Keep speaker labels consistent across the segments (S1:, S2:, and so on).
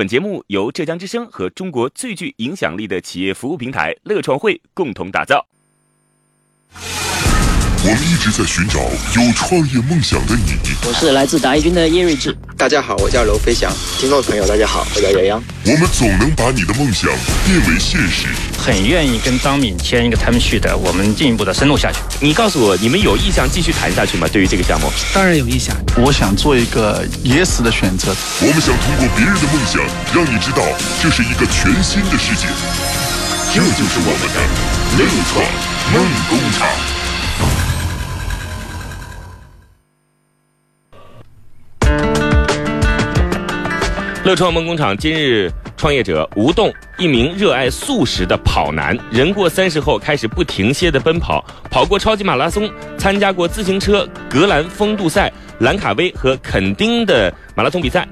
S1: 本节目由浙江之声和中国最具影响力的企业服务平台乐创会共同打造。
S2: 我们一直在寻找有创业梦想的你。
S3: 我是来自达一军的叶睿智。
S4: 大家好，我叫娄飞翔。
S5: 听众朋友，大家好，我叫杨洋。
S2: 我们总能把你的梦想变为现实。
S6: 很愿意跟张敏签一个 term sheet 的，我们进一步的深入下去。
S1: 你告诉我，你们有意向继续谈下去吗？对于这个项目，
S3: 当然有意向。
S7: 我想做一个 yes 的选择。
S2: 我们想通过别人的梦想，让你知道这是一个全新的世界。这就是我们的内创梦工厂。
S1: 乐创梦工厂今日创业者吴栋，一名热爱素食的跑男，人过三十后开始不停歇的奔跑，跑过超级马拉松，参加过自行车格兰风度赛、兰卡威和垦丁的马拉松比赛，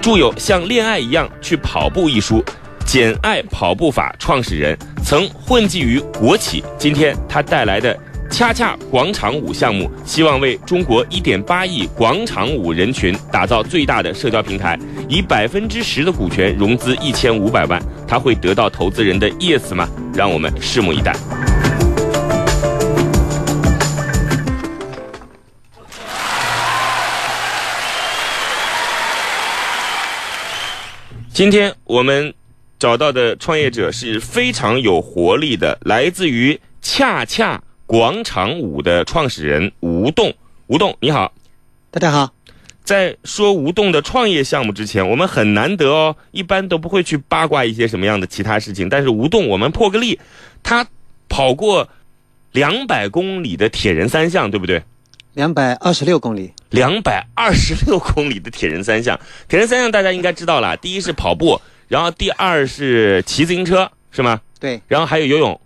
S1: 著有《像恋爱一样去跑步》一书，简爱跑步法创始人，曾混迹于国企。今天他带来的。恰恰广场舞项目希望为中国一点八亿广场舞人群打造最大的社交平台，以百分之十的股权融资一千五百万，他会得到投资人的 yes 吗？让我们拭目以待。今天我们找到的创业者是非常有活力的，来自于恰恰。广场舞的创始人吴栋，吴栋你好，
S3: 大家好。
S1: 在说吴栋的创业项目之前，我们很难得哦，一般都不会去八卦一些什么样的其他事情。但是吴栋，我们破个例，他跑过两百公里的铁人三项，对不对？
S3: 两百二十六公里。
S1: 两百二十六公里的铁人三项，铁人三项大家应该知道了，第一是跑步，然后第二是骑自行车，是吗？
S3: 对。
S1: 然后还有游泳。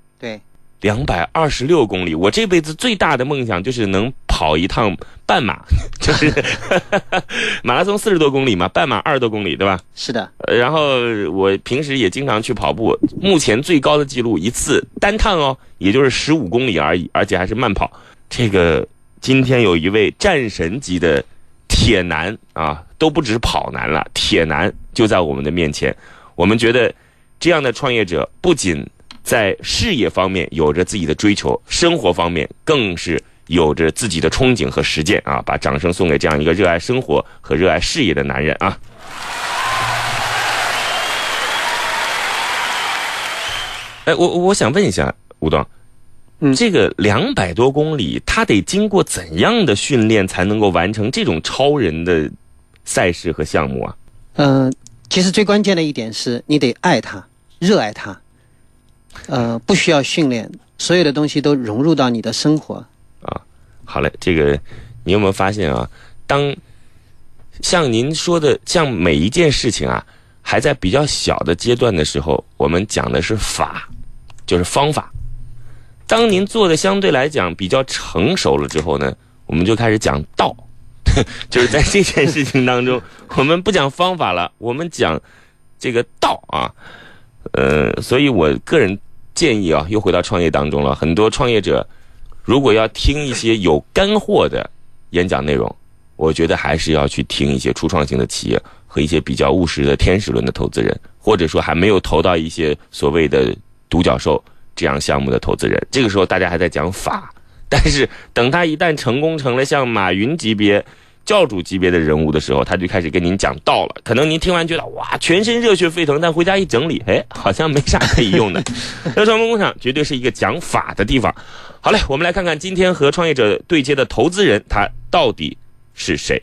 S3: 对。
S1: 两百二十六公里，我这辈子最大的梦想就是能跑一趟半马，就是 马拉松四十多公里嘛，半马二十多公里，对吧？
S3: 是的。
S1: 然后我平时也经常去跑步，目前最高的记录一次单趟哦，也就是十五公里而已，而且还是慢跑。这个今天有一位战神级的铁男啊，都不止跑男了，铁男就在我们的面前。我们觉得这样的创业者不仅。在事业方面有着自己的追求，生活方面更是有着自己的憧憬和实践啊！把掌声送给这样一个热爱生活和热爱事业的男人啊！哎，我我想问一下吴东，嗯，这个两百多公里，他得经过怎样的训练才能够完成这种超人的赛事和项目啊？
S3: 嗯，其实最关键的一点是你得爱他，热爱他。呃，不需要训练，所有的东西都融入到你的生活。
S1: 啊，好嘞，这个你有没有发现啊？当像您说的，像每一件事情啊，还在比较小的阶段的时候，我们讲的是法，就是方法。当您做的相对来讲比较成熟了之后呢，我们就开始讲道，就是在这件事情当中，我们不讲方法了，我们讲这个道啊。呃，所以我个人。建议啊，又回到创业当中了。很多创业者，如果要听一些有干货的演讲内容，我觉得还是要去听一些初创型的企业和一些比较务实的天使轮的投资人，或者说还没有投到一些所谓的独角兽这样项目的投资人。这个时候大家还在讲法，但是等他一旦成功成了像马云级别。教主级别的人物的时候，他就开始跟您讲道了。可能您听完觉得哇，全身热血沸腾，但回家一整理，哎，好像没啥可以用的。那创梦工厂绝对是一个讲法的地方。好嘞，我们来看看今天和创业者对接的投资人，他到底是谁？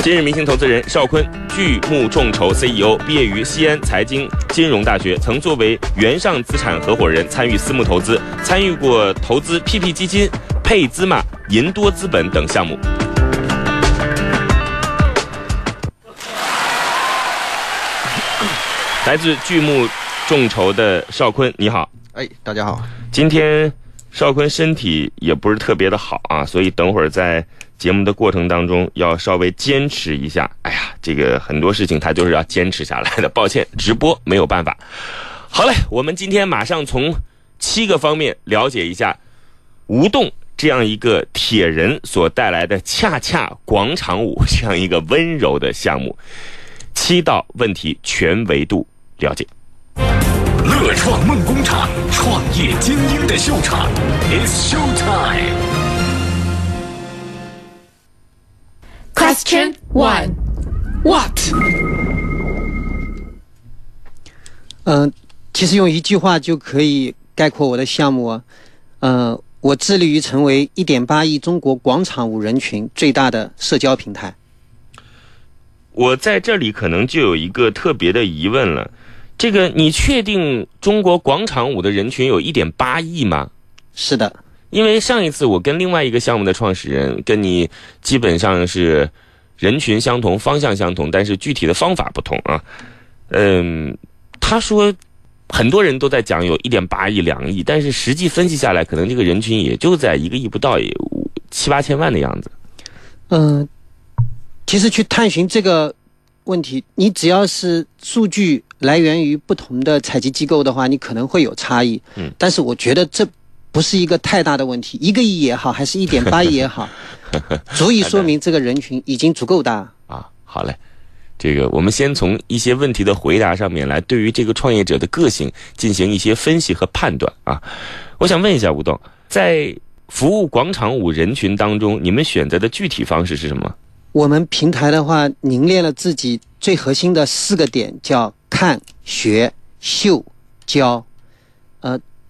S1: 今日明星投资人邵坤，巨木众筹 CEO，毕业于西安财经金融大学，曾作为原上资产合伙人参与私募投资，参与过投资 PP 基金、配资嘛、银多资本等项目。来自巨木众筹的邵坤，你好。
S5: 哎，大家好。
S1: 今天邵坤身体也不是特别的好啊，所以等会儿在。节目的过程当中要稍微坚持一下，哎呀，这个很多事情他就是要坚持下来的。抱歉，直播没有办法。好嘞，我们今天马上从七个方面了解一下吴栋这样一个铁人所带来的恰恰广场舞这样一个温柔的项目。七道问题全维度了解。
S2: 乐创梦工厂，创业精英的秀场，It's show time。
S8: Question one. What?
S3: 嗯、其实用一句话就可以概括我的项目啊。呃，我致力于成为1.8亿中国广场舞人群最大的社交平台。
S1: 我在这里可能就有一个特别的疑问了，这个你确定中国广场舞的人群有一点八亿吗？
S3: 是的，
S1: 因为上一次我跟另外一个项目的创始人跟你基本上是人群相同、方向相同，但是具体的方法不同啊。嗯，他说很多人都在讲有一点八亿、两亿，但是实际分析下来，可能这个人群也就在一个亿不到，也七八千万的样子。
S3: 嗯、其实去探寻这个问题，你只要是数据来源于不同的采集机构的话，你可能会有差异。
S1: 嗯，
S3: 但是我觉得这不是一个太大的问题，一个亿也好，还是一点八亿也好，足以说明这个人群已经足够大。
S1: 啊，好嘞，这个我们先从一些问题的回答上面来，对于这个创业者的个性进行一些分析和判断啊。我想问一下吴董，在服务广场舞人群当中，你们选择的具体方式是什么？
S3: 我们平台的话，凝练了自己最核心的四个点，叫看、学、秀、教。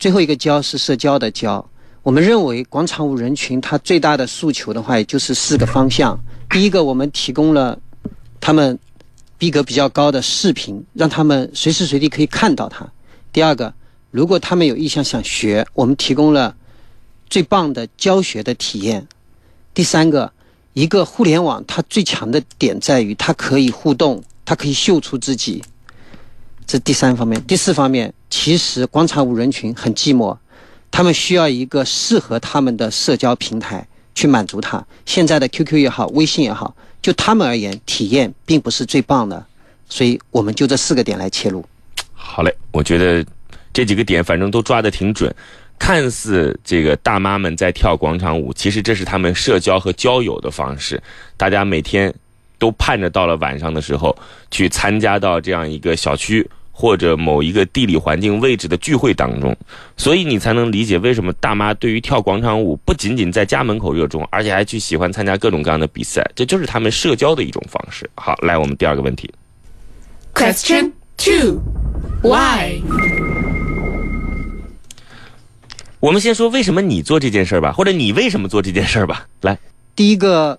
S3: 最后一个教是社交的交。我们认为广场舞人群他最大的诉求的话，也就是四个方向。第一个，我们提供了他们逼格比较高的视频，让他们随时随地可以看到它。第二个，如果他们有意向想学，我们提供了最棒的教学的体验。第三个，一个互联网它最强的点在于它可以互动，它可以秀出自己。这第三方面，第四方面，其实广场舞人群很寂寞，他们需要一个适合他们的社交平台去满足他。现在的 QQ 也好，微信也好，就他们而言，体验并不是最棒的，所以我们就这四个点来切入。
S1: 好嘞，我觉得这几个点反正都抓得挺准。看似这个大妈们在跳广场舞，其实这是他们社交和交友的方式。大家每天都盼着到了晚上的时候，去参加到这样一个小区或者某一个地理环境位置的聚会当中，所以你才能理解为什么大妈对于跳广场舞不仅仅在家门口热衷，而且还去喜欢参加各种各样的比赛，这就是他们社交的一种方式。好，来我们第二个问题。
S8: Question two. Why?
S1: 我们先说为什么你做这件事儿吧，或者你为什么做这件事儿吧。来，
S3: 第一个，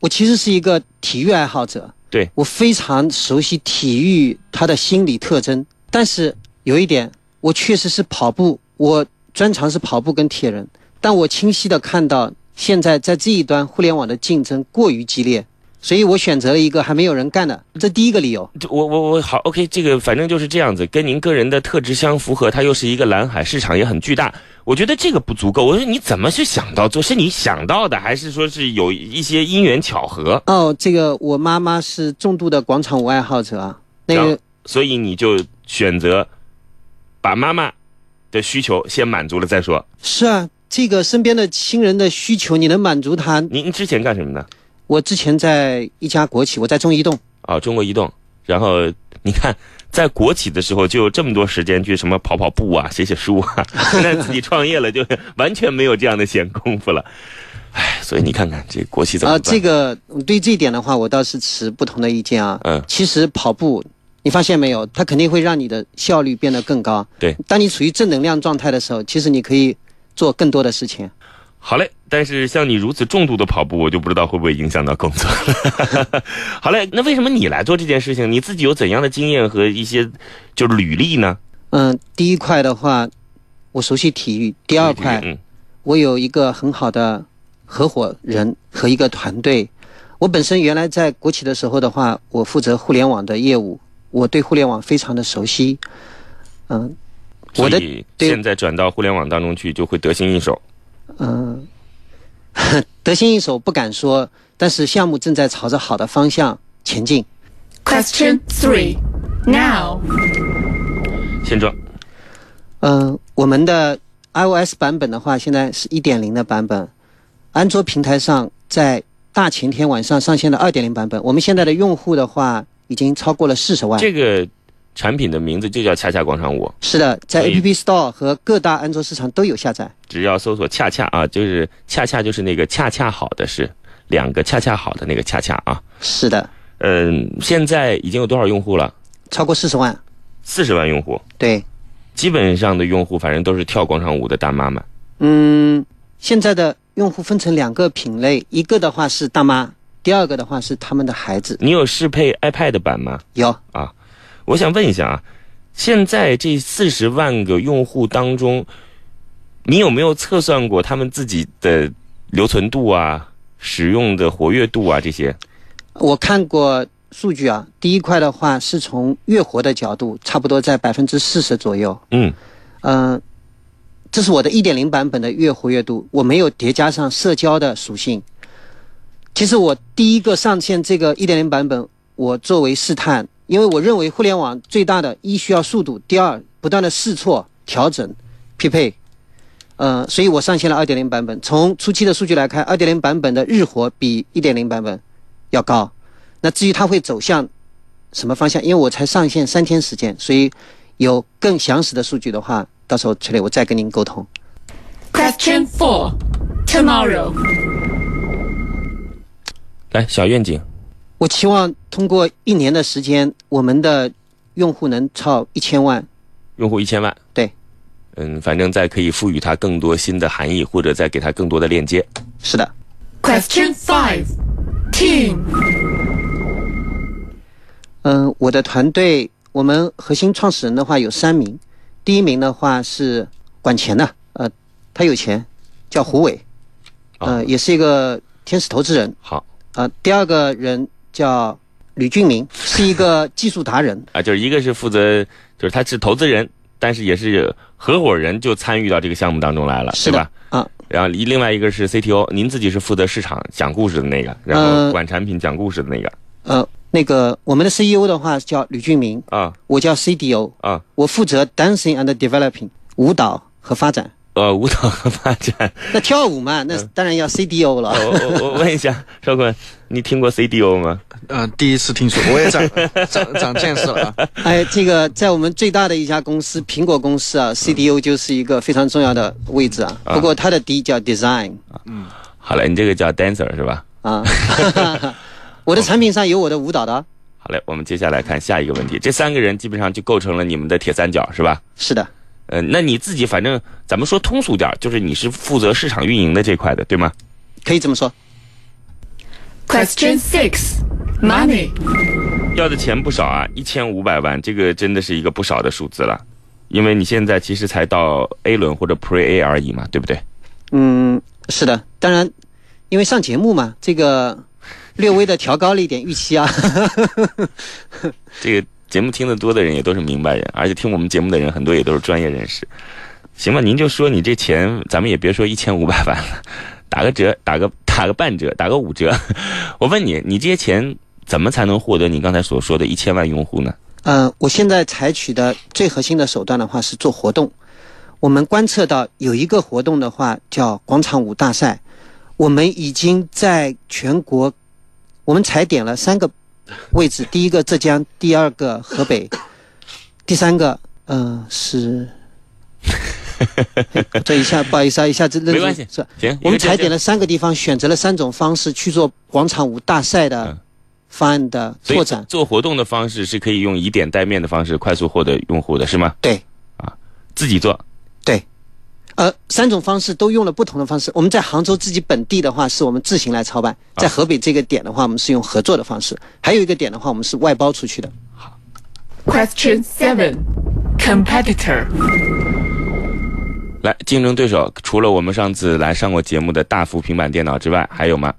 S3: 我其实是一个体育爱好者，
S1: 对
S3: 我非常熟悉体育它的心理特征。但是有一点，我确实是跑步，我专长是跑步跟铁人，但我清晰的看到现在在这一端互联网的竞争过于激烈，所以我选择了一个还没有人干的，这第一个理由。
S1: 这我我我好，OK，这个反正就是这样子，跟您个人的特质相符合，它又是一个蓝海，市场也很巨大。我觉得这个不足够。我说你怎么去想到做？是你想到的，还是说是有一些因缘巧合？
S3: 哦，这个我妈妈是重度的广场舞爱好者啊，那个
S1: 所以你就选择把妈妈的需求先满足了再说。
S3: 是啊，这个身边的亲人的需求你能满足他。
S1: 您之前干什么的？
S3: 我之前在一家国企，我在中移动。
S1: 啊，中国移动。然后你看，在国企的时候就有这么多时间去什么跑跑步啊、写写书啊，现在自己创业了，就完全没有这样的闲工夫了。唉，所以你看看这国企怎么
S3: 啊、
S1: 办？
S3: 这个对这一点的话，我倒是持不同的意见啊。
S1: 嗯
S3: 其实跑步，你发现没有，它肯定会让你的效率变得更高。
S1: 对，
S3: 当你处于正能量状态的时候，其实你可以做更多的事情。
S1: 好嘞，但是像你如此重度的跑步，我就不知道会不会影响到工作了。好嘞，那为什么你来做这件事情？你自己有怎样的经验和一些就是履历呢？
S3: 嗯，第一块的话，我熟悉体育；第二块，
S1: 嗯，
S3: 我有一个很好的合伙人和一个团队。我本身原来在国企的时候的话，我负责互联网的业务，我对互联网非常的熟悉。嗯，我的
S1: 现在转到互联网当中去，就会得心应手。
S3: 嗯，得心应手不敢说，但是项目正在朝着好的方向前进。
S8: Question three. Now.
S1: 现状，
S3: 嗯，我们的 iOS 版本的话，现在是一点零的版本，安卓平台上在大前天晚上上线的二点零版本。我们现在的用户的话，已经超过了四十万。
S1: 这个产品的名字就叫恰恰广场舞，
S3: 是的，在 App Store 和各大安卓市场都有下载。
S1: 只要搜索“恰恰”啊，就是恰恰就是那个恰恰好的是两个恰恰好的那个恰恰啊。
S3: 是的，
S1: 嗯，现在已经有多少用户了？
S3: 超过四十万。
S1: 四十万用户，
S3: 对，
S1: 基本上的用户反正都是跳广场舞的大妈们。
S3: 嗯，现在的用户分成两个品类，一个的话是大妈，第二个的话是他们的孩子。
S1: 你有适配 iPad 版吗？
S3: 有，
S1: 我想问一下啊，现在这四十万个用户当中，你有没有测算过他们自己的留存度啊、使用的活跃度啊这些？
S3: 我看过数据啊，第一块的话是从月活的角度，差不多在百分之四十左右。
S1: 嗯，
S3: 嗯、这是我的一点零版本的月活跃度，我没有叠加上社交的属性。其实我第一个上线这个一点零版本，我作为试探，因为我认为互联网最大的一需要速度，第二不断的试错、调整、匹配，呃，所以我上线了二点零版本。从初期的数据来看，二点零版本的日活比一点零版本要高。那至于它会走向什么方向，因为我才上线三天时间，所以有更详实的数据的话，到时候崔磊我再跟您沟通。
S8: Question four Tomorrow.
S1: 来，小愿景，
S3: 我期望通过一年的时间，我们的用户能超一千万。
S1: 用户一千万。
S3: 对，
S1: 嗯，反正再可以赋予它更多新的含义，或者再给它更多的链接。
S3: 是的
S8: ，Question five, team
S3: 嗯、我的团队，我们核心创始人的话有三名，第一名的话是管钱的，呃，他有钱，叫胡伟，呃，也是一个天使投资人。
S1: 好
S3: 呃，第二个人叫吕俊明，是一个技术达人。
S1: 啊，就是一个是负责，就是他是投资人，但是也是合伙人，就参与到这个项目当中来了，
S3: 是
S1: 吧？
S3: 啊，
S1: 然后另外一个是 CTO，您自己是负责市场讲故事的那个，然后
S3: 呃
S1: 管产品讲故事的那个
S3: 呃，那个我们的 CEO 的话叫吕俊明，
S1: 啊
S3: 我叫 CDO，
S1: 啊
S3: 我负责 dancing and developing 舞蹈和发展。
S1: 呃舞蹈和发展。
S3: 那跳舞嘛，那当然要 CDO 了。
S1: 我我我问一下邵坤，你听过 CDO 吗？
S5: 呃，第一次听说，我也长长长见识了啊。
S3: 哎，这个在我们最大的一家公司苹果公司啊，CDO 就是一个非常重要的位置啊。不过它的 D 叫 design 嗯
S1: 好嘞，你这个叫 dancer 是吧？
S3: 啊。我的产品上有我的舞蹈的啊，
S1: 好嘞，我们接下来看下一个问题。这三个人基本上就构成了你们的铁三角，是吧？
S3: 是的，
S1: 呃，那你自己反正咱们说通俗点儿，就是你是负责市场运营的这块的，对吗？
S3: 可以这么说。
S8: Question six, Money.
S1: 要的钱不少啊，一千五百万，这个真的是一个不少的数字了。因为你现在其实才到 A 轮或者 Pre A 而已嘛，对不对？
S3: 嗯，是的，当然，因为上节目嘛，这个略微的调高了一点预期啊。
S1: 这个节目听得多的人也都是明白人，而且听我们节目的人很多也都是专业人士。行吧，您就说你这钱，咱们也别说一千五百万了，打个折，打个打个半折，打个五折。我问你，你这些钱怎么才能获得你刚才所说的一千万用户呢？
S3: 呃，我现在采取的最核心的手段的话是做活动。我们观测到有一个活动的话叫广场舞大赛，我们已经在全国，我们踩点了三个位置，第一个浙江，第二个河北，第三个呃是。哎这一下不好意思啊，一下子
S1: 没关系
S3: 是
S1: 行，
S3: 我们踩点
S1: 了，
S3: 三个地方，选择了三种方式去做广场舞大赛的
S1: 嗯
S3: 方案的拓展。
S1: 做活动的方式是可以用以点带面的方式快速获得用户的，是吗？
S3: 对，啊
S1: 自己做，
S3: 对，呃，三种方式都用了不同的方式。我们在杭州自己本地的话，是我们自行来操办；在河北这个点的话，我们是用合作的方式；还有一个点的话，我们是外包出去的。
S8: Question Seven Competitor.
S1: 来，竞争对手除了我们上次来上过节目的大幅平板电脑之外，还有吗？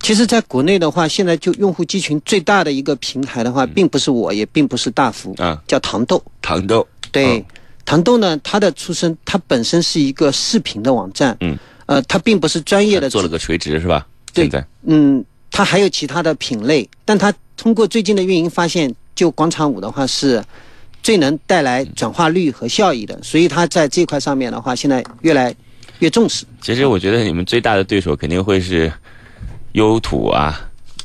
S3: 其实，在国内的话，现在就用户集群最大的一个平台的话，并不是我，也并不是大幅，
S1: 啊，
S3: 叫糖豆。
S1: 糖豆，
S3: 对，
S1: 嗯
S3: 糖豆呢，它的出身，它本身是一个视频的网站，
S1: 嗯，
S3: 呃，它并不是专业的
S1: 做了个垂直是吧？
S3: 对
S1: 现在
S3: 嗯，它还有其他的品类，但它通过最近的运营发现，就广场舞的话是最能带来转化率和效益的，所以它在这块上面的话，现在越来越重视。
S1: 其实我觉得你们最大的对手肯定会是优土啊，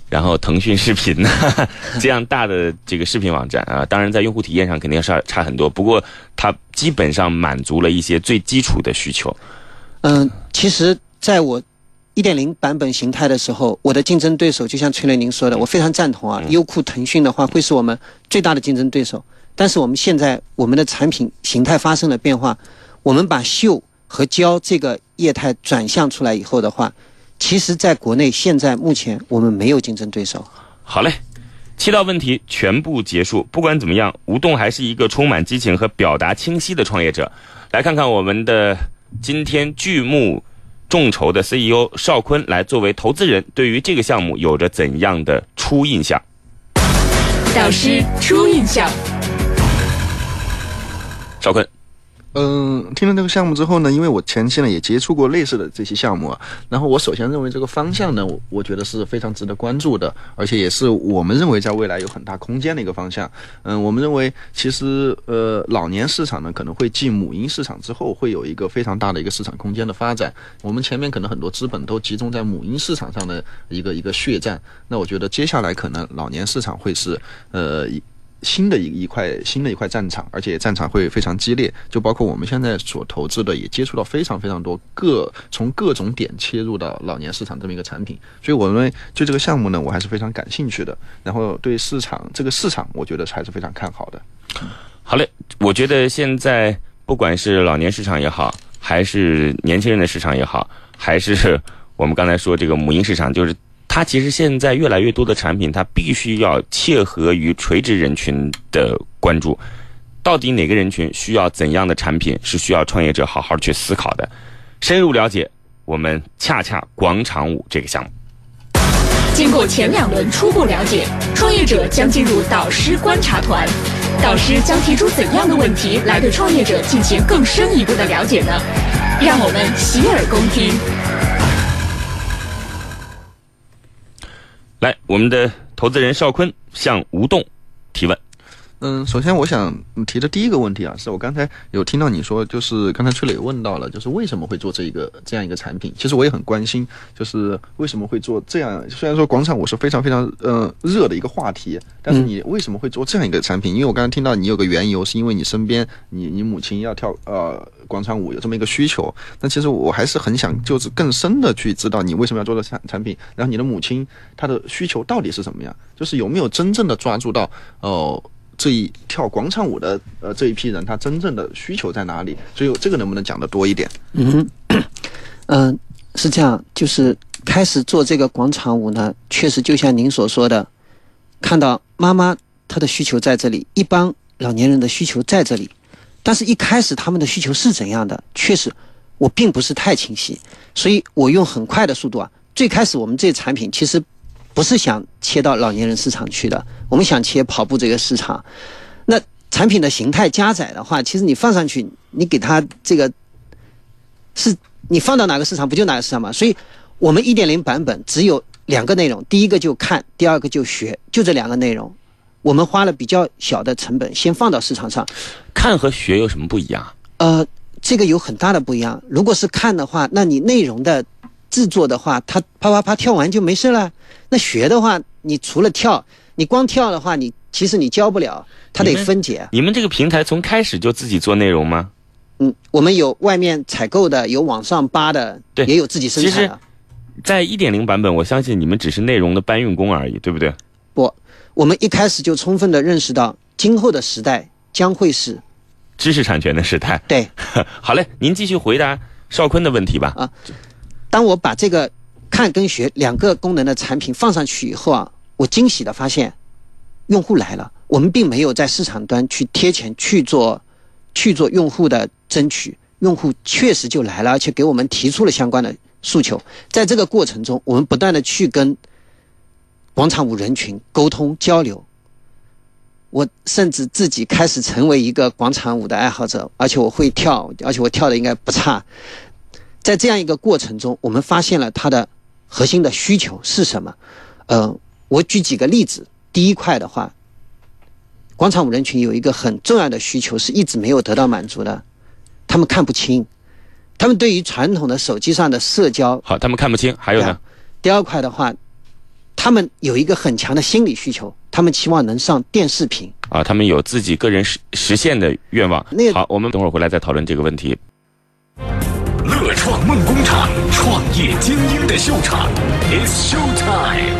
S1: 然后腾讯视频呐、这样大的这个视频网站啊。当然，在用户体验上肯定是差很多，不过它基本上满足了一些最基础的需求。
S3: 嗯，其实在我一点零版本形态的时候，我的竞争对手就像崔磊您说的，我非常赞同啊。优酷、腾讯的话会是我们最大的竞争对手，但是我们现在我们的产品形态发生了变化，我们把秀和教这个业态转向出来以后的话，其实在国内现在目前我们没有竞争对手。
S1: 好嘞，七道问题全部结束。不管怎么样，吴栋还是一个充满激情和表达清晰的创业者。来看看我们的今天巨幕众筹的 CEO 邵坤来作为投资人，对于这个项目有着怎样的初印象？
S8: 导师初印象。
S1: 邵坤，
S5: 嗯，听了这个项目之后呢，因为我前期呢也接触过类似的这些项目啊，然后我首先认为这个方向呢，我我觉得是非常值得关注的，而且也是我们认为在未来有很大空间的一个方向。嗯，我们认为其实呃老年市场呢可能会继母婴市场之后会有一个非常大的一个市场空间的发展。我们前面可能很多资本都集中在母婴市场上的一个一个血战，那我觉得接下来可能老年市场会是呃。新的一一块新的一块战场，而且战场会非常激烈，就包括我们现在所投资的，也接触到非常非常多各从各种点切入到老年市场这么一个产品，所以我认为对这个项目呢，我还是非常感兴趣的。然后对市场这个市场，我觉得还是非常看好的。
S1: 好嘞，我觉得现在不管是老年市场也好，还是年轻人的市场也好，还是我们刚才说这个母婴市场，就是。它其实现在越来越多的产品，它必须要切合于垂直人群的关注。到底哪个人群需要怎样的产品，是需要创业者好好去思考的。深入了解，我们恰恰广场舞这个项目。
S8: 经过前两轮初步了解，创业者将进入导师观察团。导师将提出怎样的问题来对创业者进行更深一步的了解呢？让我们洗耳恭听。
S1: 来，我们的投资人邵坤向吴栋提问。
S5: 嗯，首先我想提的第一个问题啊，是我刚才有听到你说，就是刚才崔磊问到了，就是为什么会做这一个这样一个产品？其实我也很关心，就是为什么会做这样？虽然说广场舞是非常非常呃热的一个话题，但是你为什么会做这样一个产品？因为我刚才听到你有个缘由，是因为你身边你你母亲要跳呃广场舞，有这么一个需求。那其实我还是很想就是更深的去知道你为什么要做这产产品，然后你的母亲她的需求到底是什么样？就是有没有真正的抓住到哦？这一跳广场舞的呃这一批人，他真正的需求在哪里？所以这个能不能讲的多一点？
S3: 嗯嗯，是这样，就是开始做这个广场舞呢，确实就像您所说的，看到妈妈她的需求在这里，一帮老年人的需求在这里，但是一开始他们的需求是怎样的，确实我并不是太清晰，所以我用很快的速度啊，最开始我们这产品其实。不是想切到老年人市场去的，我们想切跑步这个市场。那产品的形态加载的话，其实你放上去，你给它这个是你放到哪个市场不就哪个市场吗？所以，我们一点零版本只有两个内容，第一个就看，第二个就学，就这两个内容。我们花了比较小的成本先放到市场上。
S1: 看和学有什么不一样？
S3: 呃，这个有很大的不一样。如果是看的话，那你内容的。制作的话，他啪啪啪跳完就没事了。那学的话，你除了跳，你光跳的话，你其实你教不了，他得分解。
S1: 你们这个平台从开始就自己做内容吗？
S3: 嗯，我们有外面采购的，有网上扒的，
S1: 对，
S3: 也有自己生产的。
S1: 在一点零版本，我相信你们只是内容的搬运工而已，对不对？
S3: 不，我们一开始就充分的认识到，今后的时代将会是
S1: 知识产权的时代。
S3: 对，
S1: 好嘞，您继续回答邵坤的问题吧。
S3: 啊。当我把这个看跟学两个功能的产品放上去以后啊，我惊喜的发现，用户来了。我们并没有在市场端去贴钱去做，去做用户的争取，用户确实就来了，而且给我们提出了相关的诉求。在这个过程中，我们不断的去跟广场舞人群沟通交流。我甚至自己开始成为一个广场舞的爱好者，而且我会跳，而且我跳的应该不差。在这样一个过程中，我们发现了它的核心的需求是什么？呃，我举几个例子。第一块的话，广场舞人群有一个很重要的需求是一直没有得到满足的，他们看不清，他们对于传统的手机上的社交，
S1: 好，他们看不清。还有呢？
S3: 第二块的话，他们有一个很强的心理需求，他们期望能上电视屏。
S1: 啊，他们有自己个人实实现的愿望。
S3: 那个
S1: 好，我们等会儿回来再讨论这个问题。
S2: 梦工厂，创业精英的秀场，It's show time。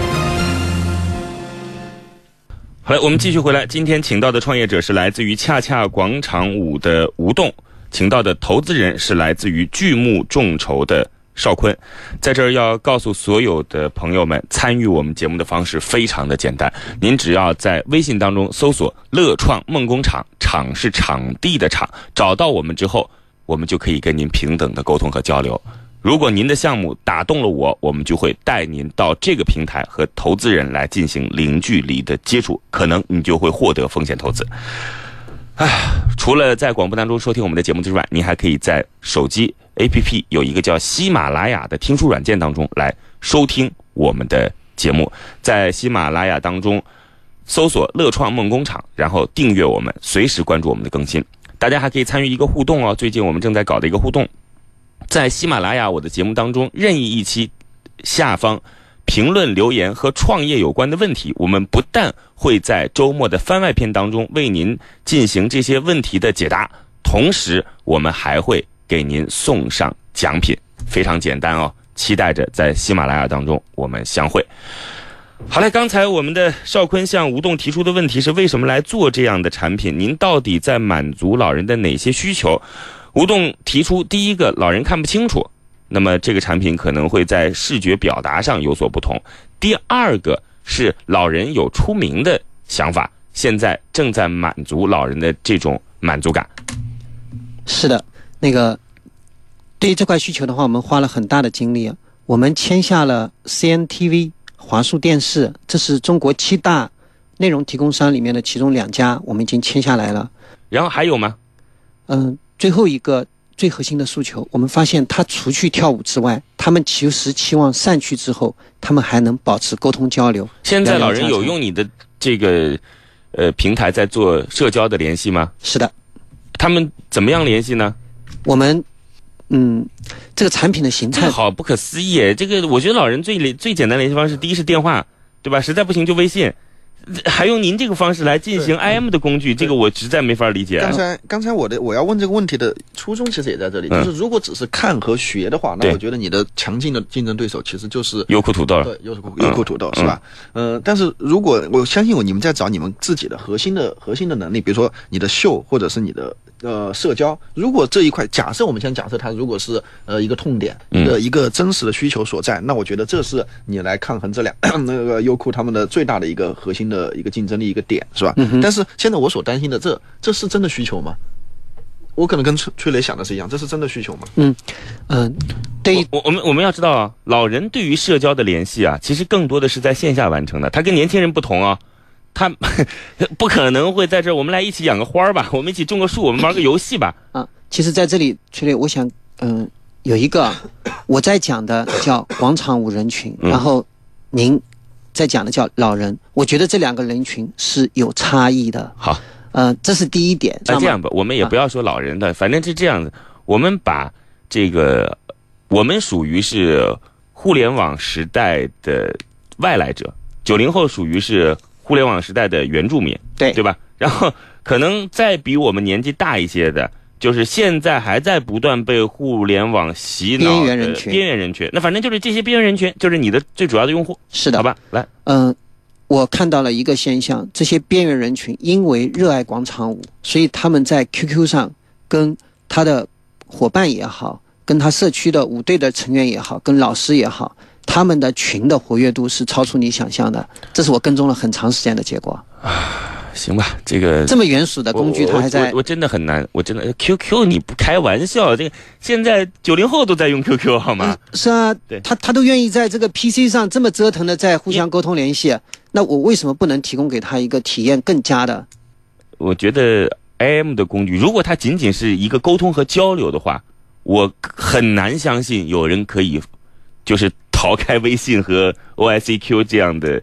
S1: 好嘞，我们继续回来。今天请到的创业者是来自于恰恰广场舞的吴栋，请到的投资人是来自于巨幕众筹的邵坤。在这儿要告诉所有的朋友们，参与我们节目的方式非常的简单，您只要在微信当中搜索“乐创梦工厂”，场是场地的场，找到我们之后，我们就可以跟您平等的沟通和交流。如果您的项目打动了我，我们就会带您到这个平台和投资人来进行零距离的接触，可能你就会获得风险投资。哎，除了在广播当中收听我们的节目之外，您还可以在手机 APP 有一个叫喜马拉雅的听书软件当中来收听我们的节目，在喜马拉雅当中搜索“乐创梦工厂”，然后订阅我们，随时关注我们的更新。大家还可以参与一个互动哦，最近我们正在搞的一个互动。在喜马拉雅我的节目当中，任意一期下方评论留言和创业有关的问题，我们不但会在周末的番外篇当中为您进行这些问题的解答，同时我们还会给您送上奖品，非常简单哦。期待着在喜马拉雅当中我们相会。好嘞，刚才我们的邵坤向吴栋提出的问题是：为什么来做这样的产品？您到底在满足老人的哪些需求？吴栋提出，第一个，老人看不清楚，那么这个产品可能会在视觉表达上有所不同；第二个是老人有出名的想法，现在正在满足老人的这种满足感。
S3: 是的，那个对于这块需求的话，我们花了很大的精力，我们签下了 CNTV、华数电视，这是中国七大内容提供商里面的其中两家，我们已经签下来了。
S1: 然后还有吗？
S3: 嗯。最后一个最核心的诉求，我们发现他除去跳舞之外，他们其实期望散去之后，他们还能保持沟通交流。
S1: 现在老人有用你的这个呃平台在做社交的联系吗？
S3: 是的。
S1: 他们怎么样联系呢？
S3: 我们嗯，这个产品的形态
S1: 好不可思议。这个我觉得老人最最简单联系方式，第一是电话，对吧？实在不行就微信。还用您这个方式来进行 IM 的工具，这个我实在没法理解。
S5: 刚才刚才我的我要问这个问题的初衷其实也在这里，就是如果只是看和学的话，那我觉得你的强劲的竞争对手其实就是
S1: 优酷土豆，
S5: 对，优酷优酷土豆是吧？嗯，但是如果我相信我，你们在找你们自己的核心的核心的能力，比如说你的秀或者是你的呃社交，如果这一块假设我们先假设它如果是呃一个痛点一个一个真实的需求所在，那我觉得这是你来抗衡这两 那个优酷他们的最大的一个核心的。的一个竞争力一个点是吧？但是现在我所担心的，这这是真的需求吗？我可能跟崔崔磊想的是一样，这是真的需求吗？
S3: 嗯嗯，对，
S1: 我我们我们要知道啊，老人对于社交的联系啊，其实更多的是在线下完成的。他跟年轻人不同啊，他 不可能会在这儿，我们来一起养个花儿吧，我们一起种个树，我们玩个游戏吧。
S3: 啊，其实在这里，崔磊，我想，嗯，有一个我在讲的叫广场舞人群，然后您。在讲的叫老人，我觉得这两个人群是有差异的。
S1: 好，
S3: 呃，这是第一点。
S1: 那这样吧，我们也不要说老人的，反正是这样子。我们把这个，我们属于是互联网时代的外来者，九零后属于是互联网时代的原住民，
S3: 对
S1: 对吧？然后可能再比我们年纪大一些的。就是现在还在不断被互联网洗脑
S3: 边缘人群，
S1: 边缘人群。那反正就是这些边缘人群，就是你的最主要的用户。
S3: 是的，
S1: 好吧，来，
S3: 嗯，我看到了一个现象，这些边缘人群因为热爱广场舞，所以他们在 QQ 上跟他的伙伴也好，跟他社区的舞队的成员也好，跟老师也好，他们的群的活跃度是超出你想象的。这是我跟踪了很长时间的结果。
S1: 行吧，这个
S3: 这么原始的工具，它还在。
S1: 我真的很难，我真的 QQ 你不开玩笑，这个现在九零后都在用 QQ 好吗？
S3: 是啊，
S1: 对，
S3: 他他都愿意在这个 PC 上这么折腾的在互相沟通联系，那我为什么不能提供给他一个体验更佳的？
S1: 我觉得 IM 的工具，如果它仅仅是一个沟通和交流的话，我很难相信有人可以就是 逃开微信和 OICQ 这样的。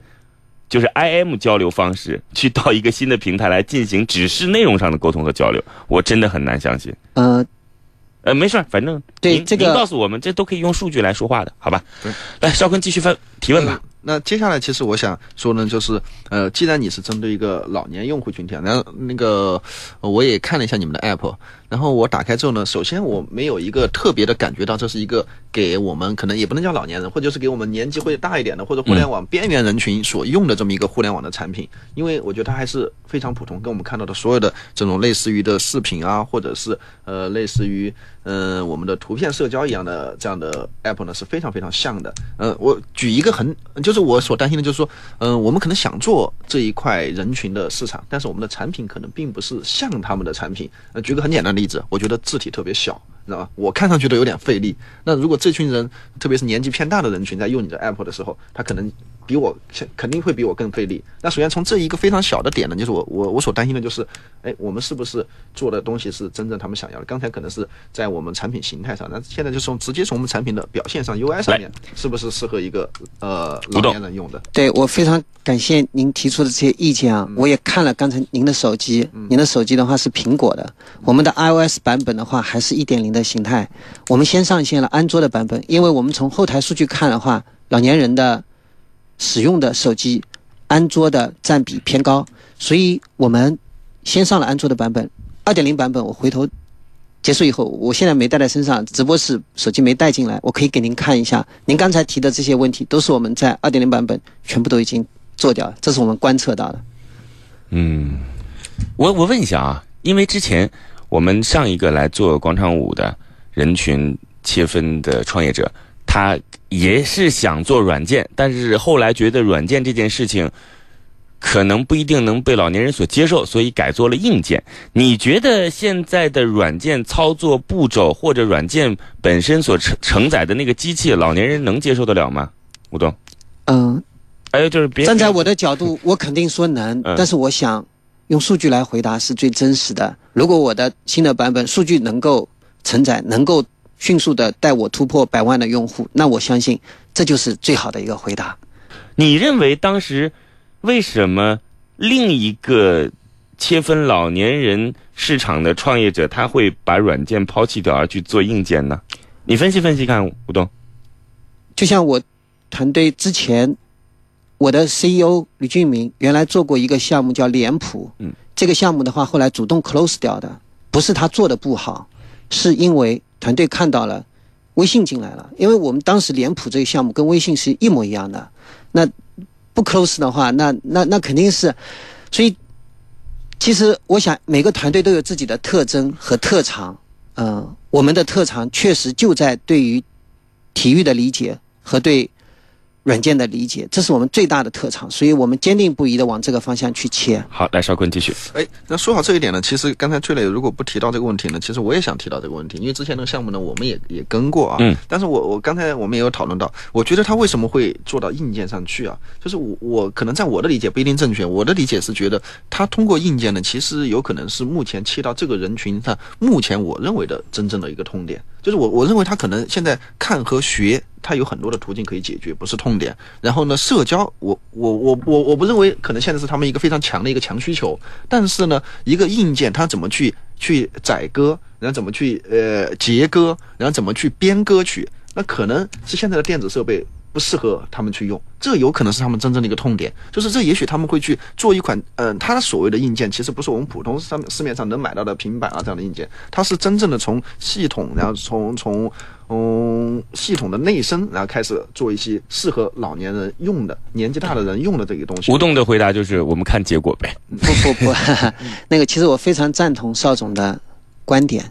S1: 就是 IM 交流方式，去到一个新的平台来进行只是内容上的沟通和交流，我真的很难相信。
S3: 呃，
S1: 呃，没事儿，反正您
S3: 对这个
S1: 您告诉我们，这都可以用数据来说话的，好吧？来，邵坤继续问提问吧。
S5: 那接下来，其实我想说呢，就是呃，既然你是针对一个老年用户群体啊，那那个呃我也看了一下你们的 app，然后我打开之后呢，首先我没有一个特别的感觉到这是一个给我们可能也不能叫老年人，或者是给我们年纪会大一点的或者互联网边缘人群所用的这么一个互联网的产品，因为我觉得它还是非常普通，跟我们看到的所有的这种类似于的视频啊，或者是呃类似于呃我们的图片社交一样的这样的 app 呢是非常非常像的。呃，我举一个很就是我所担心的就是说，嗯、我们可能想做这一块人群的市场，但是我们的产品可能并不是像他们的产品。呃，举个很简单例子，我觉得字体特别小。你知道吧？我看上去都有点费力。那如果这群人，特别是年纪偏大的人群，在用你的 app 的时候，他可能比我肯定会比我更费力。那首先从这一个非常小的点呢，就是我我我所担心的就是，哎，我们是不是做的东西是真正他们想要的？刚才可能是在我们产品形态上，那现在就从直接从我们产品的表现上，UI 上面是不是适合一个呃老年人用的？
S3: 对我非常感谢您提出的这些意见啊！我也看了刚才您的手机，您的手机的话是苹果的，我们的 iOS 版本的话还是一点零的形态。我们先上线了安卓的版本，因为我们从后台数据看的话，老年人的使用的手机，安卓的占比偏高，所以我们先上了安卓的版本。二点零版本我回头结束以后，我现在没带在身上，直播室手机没带进来，我可以给您看一下。您刚才提的这些问题，都是我们在二点零版本全部都已经做掉了，这是我们观测到的。
S1: 嗯，我我问一下啊，因为之前我们上一个来做广场舞的人群切分的创业者，他也是想做软件，但是后来觉得软件这件事情可能不一定能被老年人所接受，所以改做了硬件。你觉得现在的软件操作步骤或者软件本身所承承载的那个机器，老年人能接受得了吗？吴东，
S3: 嗯，
S1: 还有就是别
S3: 站在我的角度，我肯定说能，但是我想用数据来回答是最真实的。如果我的新的版本数据能够承载，能够迅速的带我突破百万的用户，那我相信这就是最好的一个回答。
S1: 你认为当时为什么另一个切分老年人市场的创业者他会把软件抛弃掉而去做硬件呢？你分析分析看，吴东。
S3: 就像我团队之前，我的 CEO 吕俊明原来做过一个项目叫脸谱，
S1: 嗯，
S3: 这个项目的话后来主动 close 掉的，不是他做的不好，是因为团队看到了微信进来了，因为我们当时脸谱这个项目跟微信是一模一样的，那不 close 的话，那那那肯定是，所以其实我想每个团队都有自己的特征和特长，嗯、我们的特长确实就在对于体育的理解和对软件的理解，这是我们最大的特长，所以我们坚定不移的往这个方向去切。
S1: 好，来邵坤继续。
S5: 哎，那说好这一点呢，其实刚才崔磊如果不提到这个问题呢，其实我也想提到这个问题，因为之前那个项目呢，我们也也跟过啊。
S1: 嗯。
S5: 但是我我刚才我们也有讨论到，我觉得他为什么会做到硬件上去啊？就是我我可能在我的理解不一定正确，我的理解是觉得他通过硬件呢，其实有可能是目前切到这个人群上，目前我认为的真正的一个痛点，就是我我认为他可能现在看和学。他有很多的途径可以解决，不是痛点。然后呢，社交，我我我我我不认为可能现在是他们一个非常强的一个强需求。但是呢，一个硬件它怎么去去载歌，然后怎么去呃截歌，然后怎么去编歌曲，那可能是现在的电子设备不适合他们去用，这有可能是他们真正的一个痛点。就是这也许他们会去做一款，嗯、呃，它所谓的硬件其实不是我们普通上市面上能买到的平板啊这样的硬件，它是真正的从系统，然后从从。嗯，系统的内生，然后开始做一些适合老年人用的、年纪大的人用的这个东西。
S1: 吴栋的回答就是：我们看结果呗。
S3: 不不不，那个其实我非常赞同邵总的观点。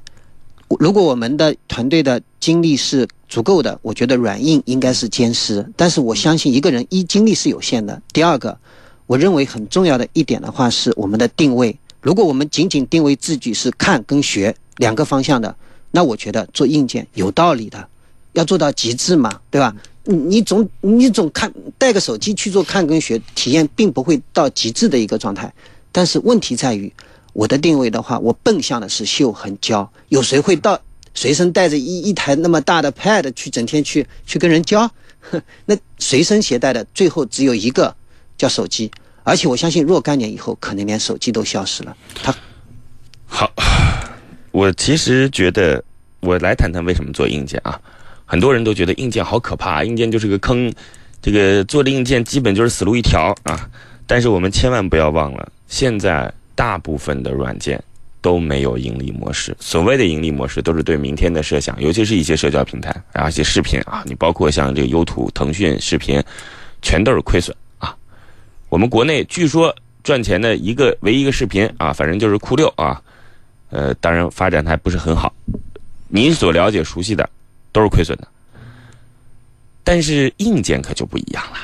S3: 如果我们的团队的精力是足够的，我觉得软硬应该是兼施。但是我相信一个人一精力是有限的。第二个，我认为很重要的一点的话是我们的定位。如果我们仅仅定位自己是看跟学两个方向的。那我觉得做硬件有道理的，要做到极致嘛，对吧？你你总你总看带个手机去做看跟学，体验并不会到极致的一个状态。但是问题在于，我的定位的话，我奔向的是秀和教。有谁会到随身带着一一台那么大的 Pad 去整天去去跟人教？那随身携带的最后只有一个叫手机。而且我相信若干年以后，可能连手机都消失了。他
S1: 好，我其实觉得，我来谈谈为什么做硬件啊。很多人都觉得硬件好可怕，硬件就是个坑，这个做的硬件基本就是死路一条啊。但是我们千万不要忘了，现在大部分的软件都没有盈利模式。所谓的盈利模式，都是对明天的设想，尤其是一些社交平台，然后一些视频啊，你包括像这个优图、腾讯视频，全都是亏损啊。我们国内据说赚钱的一个唯一一个视频啊，反正就是酷六啊，呃，当然发展还不是很好。您所了解、熟悉的都是亏损的，但是硬件可就不一样了。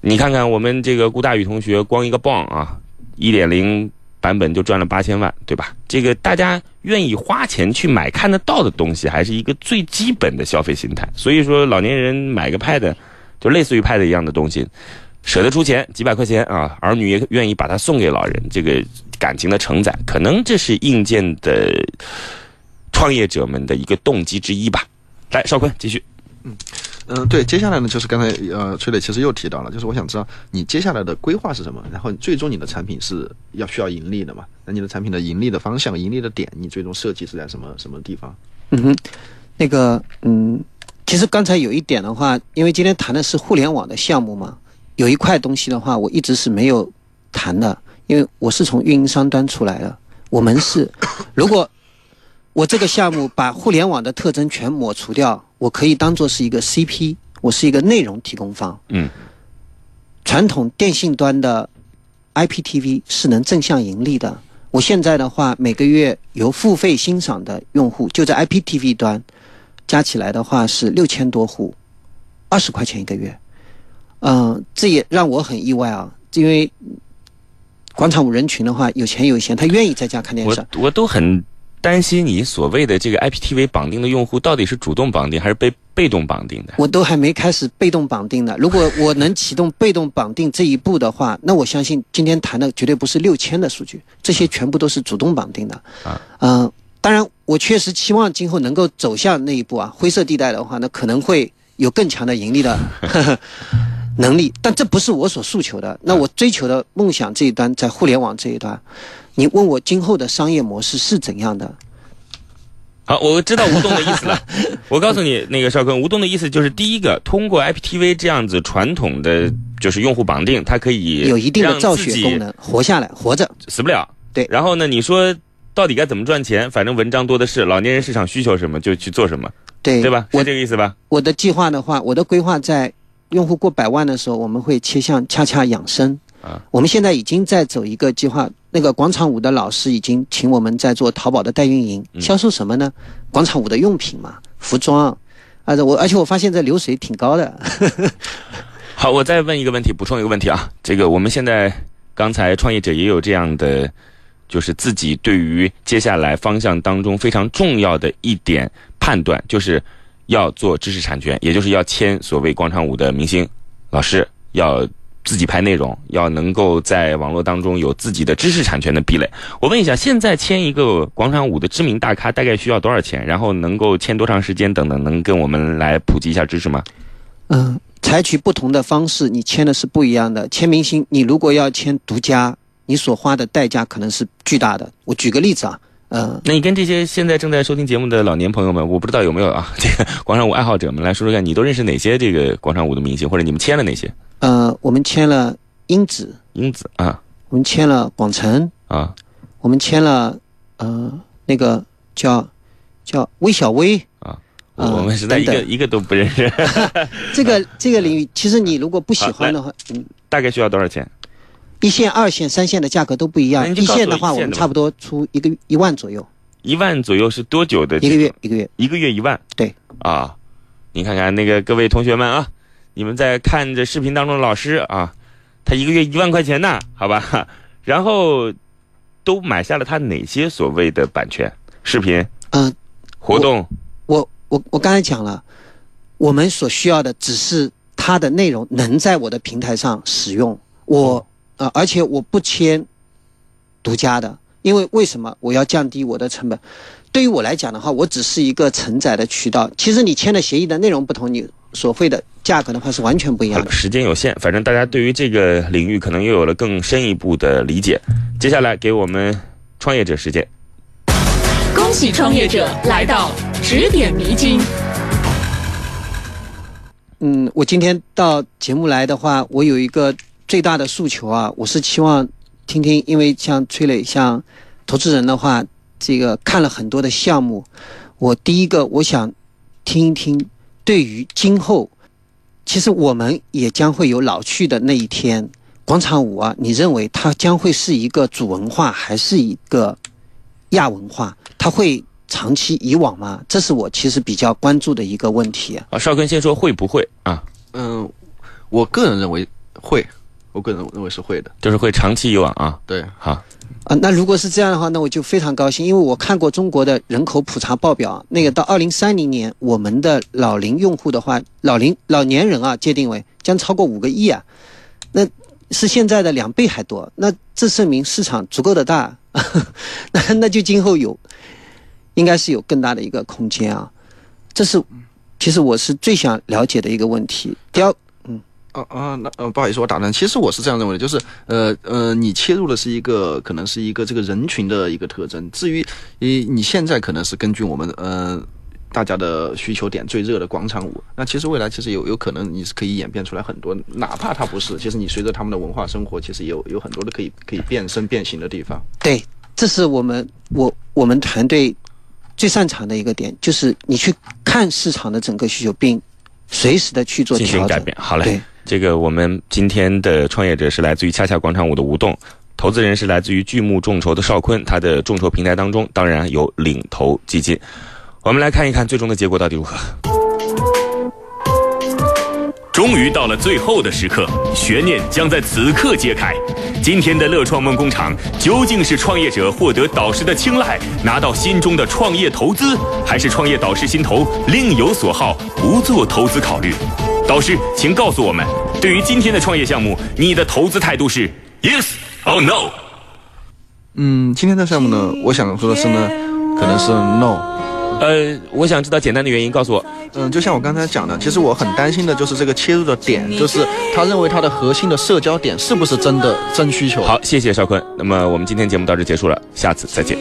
S1: 你看看我们这个顾大宇同学，光一个棒啊，一点零版本就赚了八千万，对吧？这个大家愿意花钱去买看得到的东西，还是一个最基本的消费心态。所以说，老年人买个 Pad，就类似于 Pad 一样的东西，舍得出钱几百块钱啊，儿女也愿意把它送给老人，这个感情的承载，可能这是硬件的创业者们的一个动机之一吧。来，邵坤继续。
S5: 嗯，嗯对，接下来呢，就是刚才呃，崔磊其实又提到了，就是我想知道你接下来的规划是什么，然后最终你的产品是要需要盈利的嘛？那你的产品的盈利的方向、盈利的点，你最终设计是在什么什么地方？
S3: 嗯哼，那个嗯，其实刚才有一点的话，因为今天谈的是互联网的项目嘛，有一块东西的话，我一直是没有谈的，因为我是从运营商端出来的，我们是如果我这个项目把互联网的特征全抹除掉，我可以当做是一个 CP，我是一个内容提供方。
S1: 嗯，
S3: 传统电信端的 IPTV 是能正向盈利的。我现在的话，每个月由付费欣赏的用户，就在 IPTV 端加起来的话是六千多户，二十块钱一个月。嗯、这也让我很意外啊，因为广场舞人群的话，有钱有闲，他愿意在家看电视
S1: 我。我都很担心你所谓的这个 IPTV 绑定的用户到底是主动绑定还是被被动绑定的。
S3: 我都还没开始被动绑定呢。如果我能启动被动绑定这一步的话，那我相信今天谈的绝对不是六千的数据，这些全部都是主动绑定的。
S1: 啊，
S3: 嗯、当然，我确实期望今后能够走向那一步啊。灰色地带的话，那可能会有更强的盈利的呵 呵能力，但这不是我所诉求的。那我追求的梦想这一端，在互联网这一端，你问我今后的商业模式是怎样的？
S1: 好，我知道吴东的意思了。我告诉你，那个邵坤，吴东的意思就是，第一个，通过 IPTV 这样子传统的就是用户绑定，它可以
S3: 有一定的造血功能，活下来，活着。
S1: 死不了。
S3: 对
S1: 然后呢，你说到底该怎么赚钱？反正文章多的是，老年人市场需求什么就去做什么，
S3: 对
S1: 对吧？是这个意思吧？
S3: 我的计划的话，我的规划在用户过百万的时候，我们会切向恰恰养生。
S1: 啊，
S3: 我们现在已经在走一个计划，那个广场舞的老师已经请我们在做淘宝的代运营，
S1: 嗯
S3: 销售什么呢？广场舞的用品嘛，服装。啊，我而且我发现这流水挺高的。
S1: 好，我再问一个问题，补充一个问题啊。这个我们现在刚才创业者也有这样的，就是自己对于接下来方向当中非常重要的一点判断，就是要做知识产权，也就是要签所谓广场舞的明星老师，要自己拍内容，要能够在网络当中有自己的知识产权的壁垒。我问一下，现在签一个广场舞的知名大咖大概需要多少钱？然后能够签多长时间？等等，能跟我们来普及一下知识吗？
S3: 嗯，采取不同的方式，你签的是不一样的。签明星，你如果要签独家，你所花的代价可能是巨大的。我举个例子啊，嗯，
S1: 那你跟这些现在正在收听节目的老年朋友们，我不知道有没有啊，这个广场舞爱好者们来说说看，你都认识哪些这个广场舞的明星，或者你们签了哪些？
S3: 呃，我们签了英子，
S1: 英子啊
S3: 我们签了广成，
S1: 啊
S3: 我们签了呃那个叫叫魏小薇，
S1: 啊！
S3: 啊
S1: 我们实在一个一个都不认识，
S3: 这个这个领域，其实你如果不喜欢的话，嗯，
S1: 大概需要多少钱？
S3: 一线、二线、三线的价格都不一样。一线的话，
S1: 我
S3: 们差不多出一个一万左右，
S1: 一万左右是多久的？
S3: 一个月一个月。
S1: 一个月一万。
S3: 对
S1: 啊，你看看那个各位同学们啊，你们在看着视频当中的老师啊，他一个月一万块钱呢，好吧？然后都买下了他哪些所谓的版权？视频、
S3: 嗯、
S1: 活动
S3: 我我我刚才讲了，我们所需要的只是它的内容能在我的平台上使用。我呃，而且我不签独家的，因为为什么我要降低我的成本？对于我来讲的话，我只是一个承载的渠道。其实你签的协议的内容不同，你所费的价格的话是完全不一样的。
S1: 时间有限，反正大家对于这个领域可能又有了更深一步的理解。接下来给我们创业者时间。
S8: 恭喜创业者来到指点迷津。
S3: 嗯，我今天到节目来的话，我有一个最大的诉求啊，我是希望听听，因为像崔磊，像投资人的话，这个看了很多的项目，我第一个我想听一听，对于今后，其实我们也将会有老去的那一天，广场舞啊，你认为它将会是一个主文化，还是一个亚文化？它会？长期以往吗？这是我其实比较关注的一个问题
S1: 啊。少根先说会不会啊？
S5: 嗯，我个人认为会，我个人认为是会的，
S1: 就是会长期以往啊。
S5: 对，
S1: 好
S3: 啊。那如果是这样的话，那我就非常高兴，因为我看过中国的人口普查报表，那个到二零三零年，我们的老龄用户的话，老龄老年人啊，界定为将超过五个亿啊，那是现在的两倍还多。那这证明市场足够的大，那那就今后有。应该是有更大的一个空间啊，这是其实我是最想了解的一个问题。第二，嗯，
S5: 啊啊，那呃不好意思，我打断。其实我是这样认为的，就是呃呃，你切入的是一个可能是一个这个人群的一个特征。至于你你现在可能是根据我们呃大家的需求点最热的广场舞，那其实未来其实有有可能你是可以演变出来很多，哪怕它不是，其实你随着他们的文化生活，其实有有很多的可以可以变身变形的地方。
S3: 对，这是我们我我们团队。最擅长的一个点就是你去看市场的整个需求，并随时的去做
S1: 进行改变。好嘞，这个我们今天的创业者是来自于恰恰广场舞的吴栋，投资人是来自于巨木众筹的邵坤，他的众筹平台当中当然有领投基金。我们来看一看最终的结果到底如何。
S9: 终于到了最后的时刻，悬念将在此刻揭开。今天的乐创梦工厂究竟是创业者获得导师的青睐，拿到心中的创业投资，还是创业导师心头另有所好，不做投资考虑？导师，请告诉我们，对于今天的创业项目，你的投资态度是 yes or no？
S5: 嗯，今天的项目呢，我想说的是呢，可能是 no。
S1: 呃，我想知道简单的原因，告诉我。
S5: 嗯，就像我刚才讲的，其实我很担心的就是这个切入的点，就是他认为他的核心的社交点是不是真的真需求。
S1: 好，谢谢邵坤。那么我们今天节目到这结束了，下次再见。